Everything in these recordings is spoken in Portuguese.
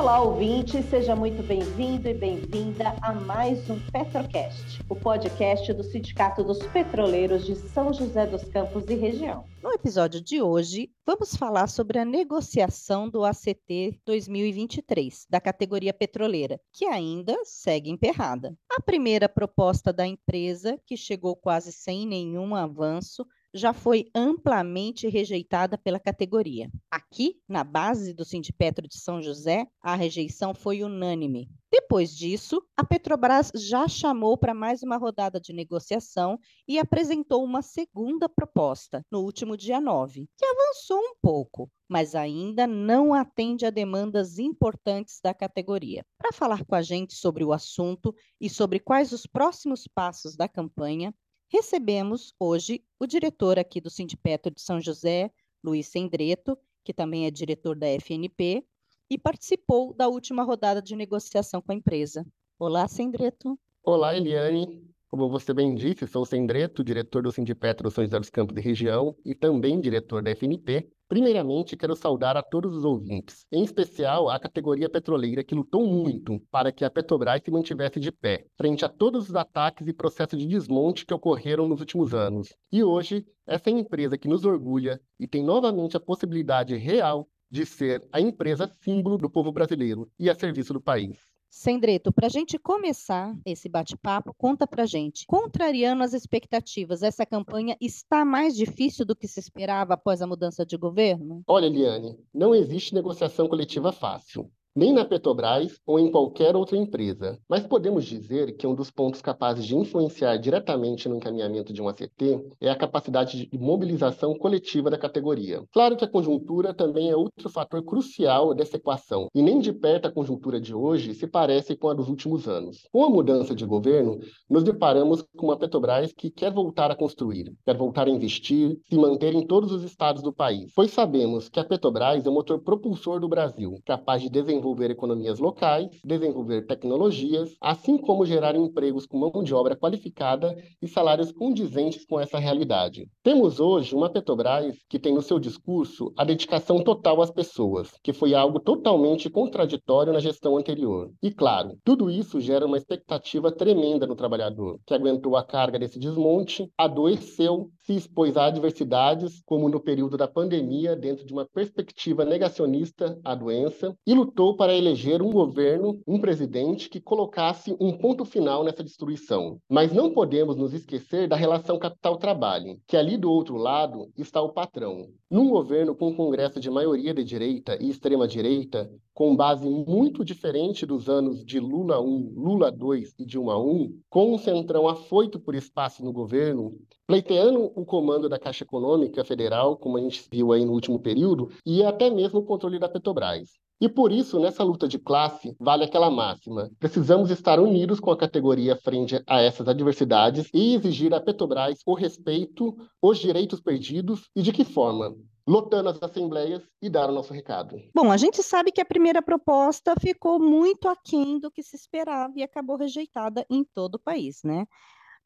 Olá, ouvinte, seja muito bem-vindo e bem-vinda a mais um Petrocast, o podcast do Sindicato dos Petroleiros de São José dos Campos e região. No episódio de hoje, vamos falar sobre a negociação do ACT 2023, da categoria petroleira, que ainda segue emperrada. A primeira proposta da empresa, que chegou quase sem nenhum avanço, já foi amplamente rejeitada pela categoria. Aqui, na base do Sindipetro de São José, a rejeição foi unânime. Depois disso, a Petrobras já chamou para mais uma rodada de negociação e apresentou uma segunda proposta no último dia 9, que avançou um pouco, mas ainda não atende a demandas importantes da categoria. Para falar com a gente sobre o assunto e sobre quais os próximos passos da campanha, Recebemos hoje o diretor aqui do Sindipetro de São José, Luiz Sendreto, que também é diretor da FNP, e participou da última rodada de negociação com a empresa. Olá, Sendreto. Olá, Eliane. Como você bem disse, sou Sendreto, diretor do Sindipetro São José dos Campos de Região e também diretor da FNP. Primeiramente, quero saudar a todos os ouvintes, em especial a categoria petroleira que lutou muito para que a Petrobras se mantivesse de pé, frente a todos os ataques e processos de desmonte que ocorreram nos últimos anos. E hoje, essa é empresa que nos orgulha e tem novamente a possibilidade real de ser a empresa símbolo do povo brasileiro e a serviço do país. Sendreto, para a gente começar esse bate-papo, conta para gente. Contrariando as expectativas, essa campanha está mais difícil do que se esperava após a mudança de governo? Olha, Eliane, não existe negociação coletiva fácil nem na Petrobras ou em qualquer outra empresa. Mas podemos dizer que um dos pontos capazes de influenciar diretamente no encaminhamento de um ACT é a capacidade de mobilização coletiva da categoria. Claro que a conjuntura também é outro fator crucial dessa equação, e nem de perto a conjuntura de hoje se parece com a dos últimos anos. Com a mudança de governo, nos deparamos com uma Petrobras que quer voltar a construir, quer voltar a investir, se manter em todos os estados do país, pois sabemos que a Petrobras é o motor propulsor do Brasil, capaz de desenvolver desenvolver economias locais, desenvolver tecnologias, assim como gerar empregos com mão de obra qualificada e salários condizentes com essa realidade. Temos hoje uma Petrobras que tem no seu discurso a dedicação total às pessoas, que foi algo totalmente contraditório na gestão anterior. E claro, tudo isso gera uma expectativa tremenda no trabalhador, que aguentou a carga desse desmonte, adoeceu, se expôs a adversidades, como no período da pandemia, dentro de uma perspectiva negacionista à doença, e lutou para eleger um governo, um presidente que colocasse um ponto final nessa destruição. Mas não podemos nos esquecer da relação capital-trabalho, que ali do outro lado está o patrão. Num governo com um congresso de maioria de direita e extrema-direita, com base muito diferente dos anos de Lula 1, Lula 2 e Dilma 1, com um centrão afoito por espaço no governo, pleiteando o comando da Caixa Econômica Federal, como a gente viu aí no último período, e até mesmo o controle da Petrobras. E por isso, nessa luta de classe, vale aquela máxima: precisamos estar unidos com a categoria frente a essas adversidades e exigir à Petrobras o respeito, os direitos perdidos e de que forma? lotando as assembleias e dar o nosso recado. Bom, a gente sabe que a primeira proposta ficou muito aquém do que se esperava e acabou rejeitada em todo o país, né?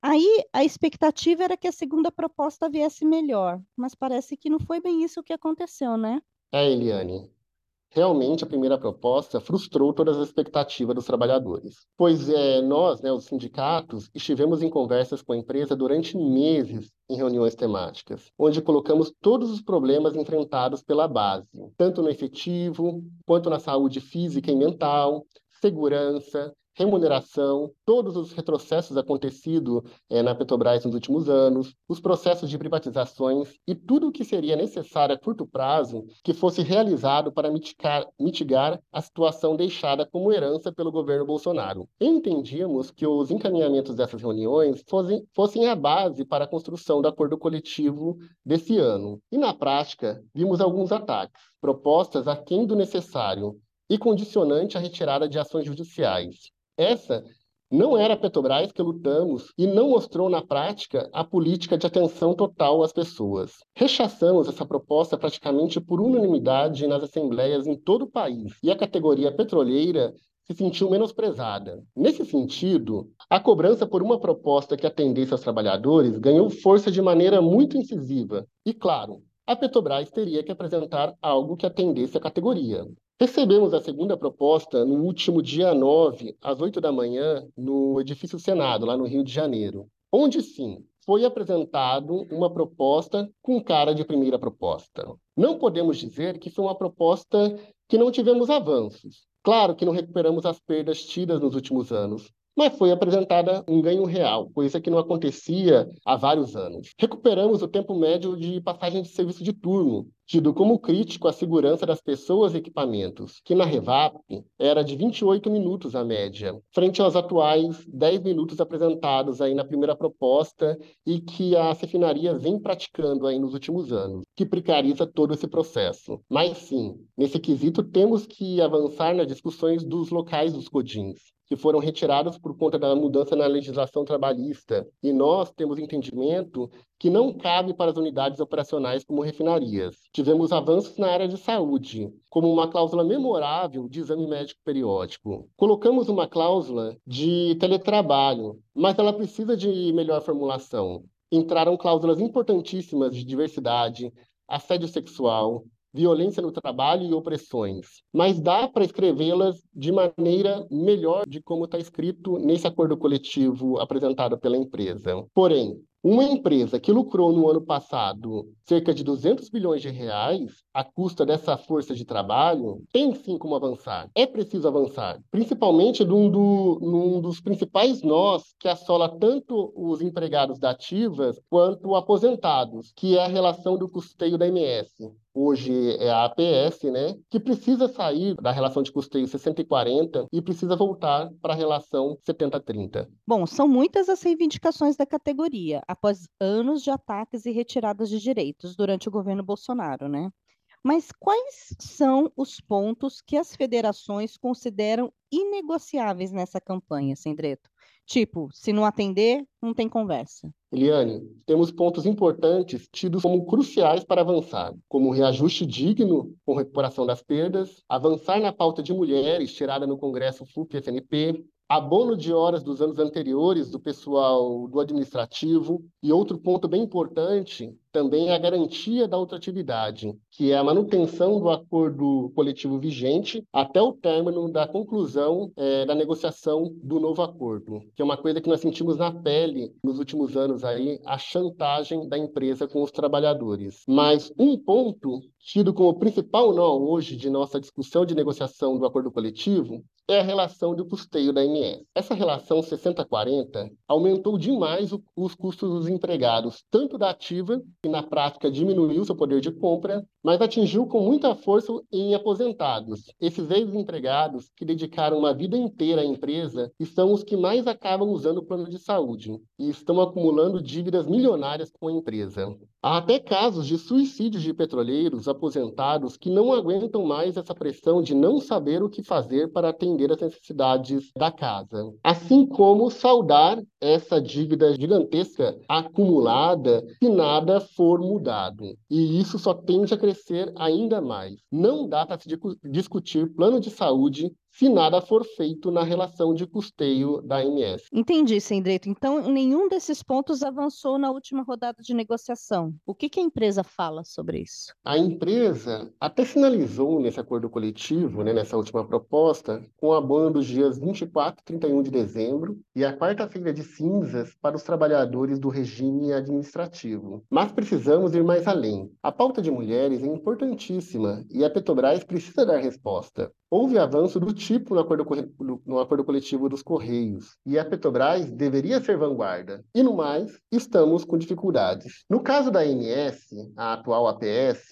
Aí a expectativa era que a segunda proposta viesse melhor, mas parece que não foi bem isso que aconteceu, né? É, Eliane. Realmente, a primeira proposta frustrou todas as expectativas dos trabalhadores, pois é, nós, né, os sindicatos, estivemos em conversas com a empresa durante meses em reuniões temáticas, onde colocamos todos os problemas enfrentados pela base, tanto no efetivo, quanto na saúde física e mental, segurança, remuneração, todos os retrocessos acontecidos é, na Petrobras nos últimos anos, os processos de privatizações e tudo o que seria necessário a curto prazo que fosse realizado para mitigar, mitigar a situação deixada como herança pelo governo Bolsonaro. Entendíamos que os encaminhamentos dessas reuniões fossem, fossem a base para a construção do acordo coletivo desse ano. E, na prática, vimos alguns ataques, propostas aquém do necessário, e condicionante à retirada de ações judiciais. Essa não era a Petrobras que lutamos e não mostrou na prática a política de atenção total às pessoas. Rechaçamos essa proposta praticamente por unanimidade nas assembleias em todo o país e a categoria petroleira se sentiu menosprezada. Nesse sentido, a cobrança por uma proposta que atendesse aos trabalhadores ganhou força de maneira muito incisiva. E, claro, a Petrobras teria que apresentar algo que atendesse à categoria. Recebemos a segunda proposta no último dia 9, às 8 da manhã, no edifício Senado, lá no Rio de Janeiro, onde sim foi apresentado uma proposta com cara de primeira proposta. Não podemos dizer que foi uma proposta que não tivemos avanços. Claro que não recuperamos as perdas tidas nos últimos anos, mas foi apresentada um ganho real, coisa que não acontecia há vários anos. Recuperamos o tempo médio de passagem de serviço de turno, tido como crítico a segurança das pessoas e equipamentos, que na Revap era de 28 minutos a média, frente aos atuais 10 minutos apresentados aí na primeira proposta e que a Cefinaria vem praticando aí nos últimos anos, que precariza todo esse processo. Mas sim, nesse quesito temos que avançar nas discussões dos locais dos codins, que foram retirados por conta da mudança na legislação trabalhista. E nós temos entendimento que não cabe para as unidades operacionais como refinarias. Tivemos avanços na área de saúde, como uma cláusula memorável de exame médico periódico. Colocamos uma cláusula de teletrabalho, mas ela precisa de melhor formulação. Entraram cláusulas importantíssimas de diversidade, assédio sexual, violência no trabalho e opressões, mas dá para escrevê-las de maneira melhor de como está escrito nesse acordo coletivo apresentado pela empresa. Porém, uma empresa que lucrou no ano passado cerca de 200 bilhões de reais à custa dessa força de trabalho, tem sim como avançar. É preciso avançar, principalmente num, do, num dos principais nós que assola tanto os empregados da ativas quanto aposentados, que é a relação do custeio da MS hoje é a APS, né, que precisa sair da relação de custeio 60 e 40 e precisa voltar para a relação 70-30. Bom, são muitas as reivindicações da categoria, após anos de ataques e retiradas de direitos durante o governo Bolsonaro, né? Mas quais são os pontos que as federações consideram inegociáveis nessa campanha, Sendreto? Tipo, se não atender, não tem conversa. Eliane, temos pontos importantes tidos como cruciais para avançar, como reajuste digno com recuperação das perdas, avançar na pauta de mulheres tirada no Congresso FUP-FNP, abono de horas dos anos anteriores do pessoal do administrativo e outro ponto bem importante também a garantia da ultratividade, que é a manutenção do acordo coletivo vigente até o término da conclusão é, da negociação do novo acordo, que é uma coisa que nós sentimos na pele nos últimos anos aí, a chantagem da empresa com os trabalhadores. Mas um ponto tido como principal nó hoje de nossa discussão de negociação do acordo coletivo é a relação de custeio da MS. Essa relação 60-40 aumentou demais os custos dos empregados, tanto da ativa que na prática diminuiu seu poder de compra, mas atingiu com muita força em aposentados. Esses ex-empregados que dedicaram uma vida inteira à empresa e são os que mais acabam usando o plano de saúde e estão acumulando dívidas milionárias com a empresa. Há até casos de suicídios de petroleiros aposentados que não aguentam mais essa pressão de não saber o que fazer para atender às necessidades da casa. Assim como saldar essa dívida gigantesca acumulada se nada for mudado. E isso só tende a crescer ainda mais. Não dá para se discutir plano de saúde se nada for feito na relação de custeio da AMS. Entendi, Sendreto. Então, nenhum desses pontos avançou na última rodada de negociação. O que, que a empresa fala sobre isso? A empresa até finalizou nesse acordo coletivo, né, nessa última proposta, com a abono dos dias 24 e 31 de dezembro e a quarta-feira de cinzas para os trabalhadores do regime administrativo. Mas precisamos ir mais além. A pauta de mulheres é importantíssima e a Petrobras precisa dar resposta. Houve avanço do tipo no acordo, no acordo coletivo dos Correios, e a Petrobras deveria ser vanguarda. E no mais, estamos com dificuldades. No caso da ANS, a atual APS,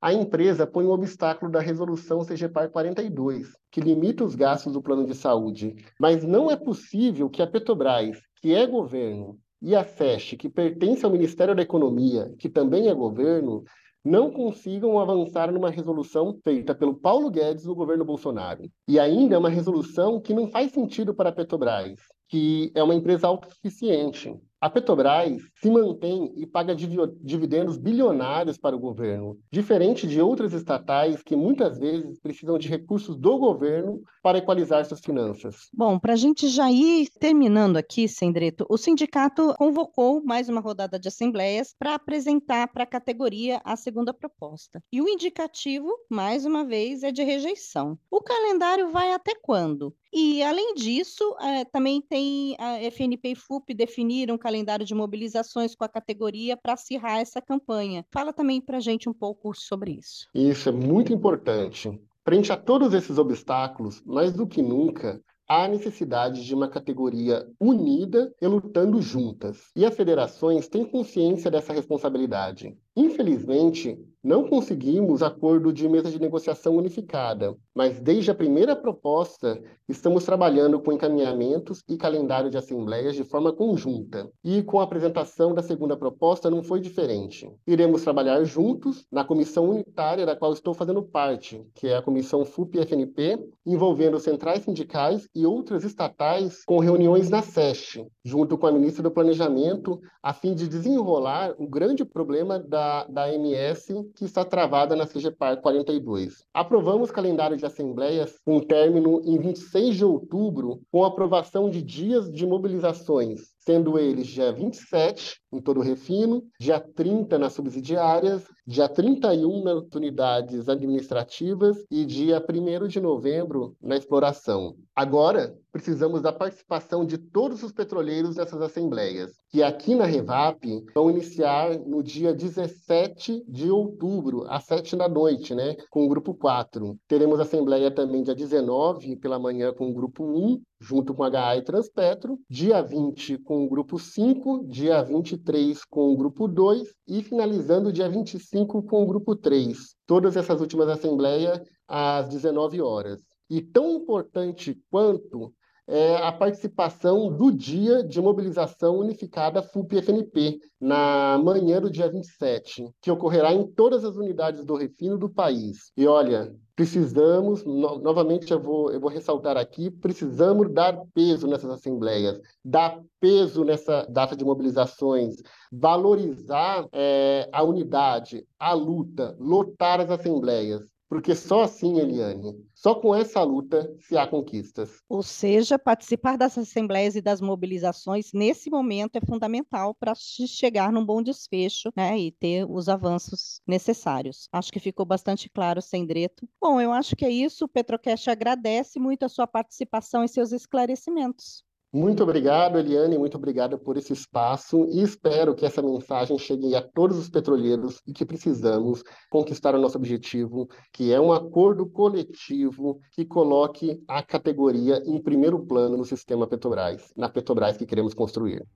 a empresa põe um obstáculo da resolução CGPAR 42, que limita os gastos do plano de saúde. Mas não é possível que a Petrobras, que é governo, e a FESH, que pertence ao Ministério da Economia, que também é governo, não consigam avançar numa resolução feita pelo Paulo Guedes no governo Bolsonaro. E ainda é uma resolução que não faz sentido para a Petrobras, que é uma empresa autossuficiente. A Petrobras se mantém e paga dividendos bilionários para o governo, diferente de outras estatais que muitas vezes precisam de recursos do governo para equalizar suas finanças. Bom, para a gente já ir terminando aqui, Sendreto, o sindicato convocou mais uma rodada de assembleias para apresentar para a categoria a segunda proposta. E o indicativo, mais uma vez, é de rejeição. O calendário vai até quando? E, além disso, é, também tem a FNP e FUP definiram um calendário de mobilizações com a categoria para acirrar essa campanha. Fala também para a gente um pouco sobre isso. Isso é muito importante. Frente a todos esses obstáculos, mais do que nunca, há necessidade de uma categoria unida e lutando juntas. E as federações têm consciência dessa responsabilidade. Infelizmente, não conseguimos acordo de mesa de negociação unificada, mas desde a primeira proposta estamos trabalhando com encaminhamentos e calendário de assembleias de forma conjunta. E com a apresentação da segunda proposta não foi diferente. Iremos trabalhar juntos na comissão unitária da qual estou fazendo parte, que é a comissão FUP-FNP, envolvendo centrais sindicais e outras estatais com reuniões na SESC, junto com a ministra do Planejamento, a fim de desenrolar o grande problema da da, MS que está travada na CGPAR 42. Aprovamos calendário de assembleias com término em 26 de outubro, com aprovação de dias de mobilizações sendo eles dia 27 em todo o refino, dia 30 nas subsidiárias, dia 31 nas unidades administrativas e dia 1 de novembro na exploração. Agora, precisamos da participação de todos os petroleiros nessas assembleias, que aqui na Revap vão iniciar no dia 17 de outubro, às 7 da noite, né, com o grupo 4. Teremos assembleia também dia 19 pela manhã com o grupo 1 junto com a HA e Transpetro, dia 20 com o grupo 5, dia 23 com o grupo 2 e finalizando dia 25 com o grupo 3. Todas essas últimas assembleias às 19 horas. E tão importante quanto é a participação do dia de mobilização unificada FUP-FNP, na manhã do dia 27, que ocorrerá em todas as unidades do refino do país. E olha, precisamos, no, novamente eu vou, eu vou ressaltar aqui, precisamos dar peso nessas assembleias, dar peso nessa data de mobilizações, valorizar é, a unidade, a luta, lotar as assembleias. Porque só assim, Eliane, só com essa luta se há conquistas. Ou seja, participar das assembleias e das mobilizações nesse momento é fundamental para chegar num bom desfecho né, e ter os avanços necessários. Acho que ficou bastante claro, Sendreto. Bom, eu acho que é isso. O Petrocast agradece muito a sua participação e seus esclarecimentos. Muito obrigado, Eliane, muito obrigado por esse espaço e espero que essa mensagem chegue a todos os petroleiros e que precisamos conquistar o nosso objetivo, que é um acordo coletivo que coloque a categoria em primeiro plano no sistema Petrobras, na Petrobras que queremos construir.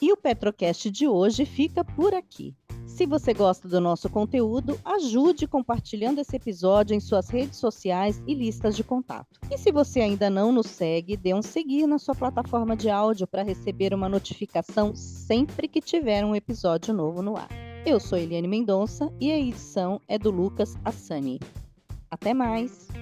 E o Petrocast de hoje fica por aqui. Se você gosta do nosso conteúdo, ajude compartilhando esse episódio em suas redes sociais e listas de contato. E se você ainda não nos segue, dê um seguir na sua plataforma de áudio para receber uma notificação sempre que tiver um episódio novo no ar. Eu sou Eliane Mendonça e a edição é do Lucas Assani. Até mais!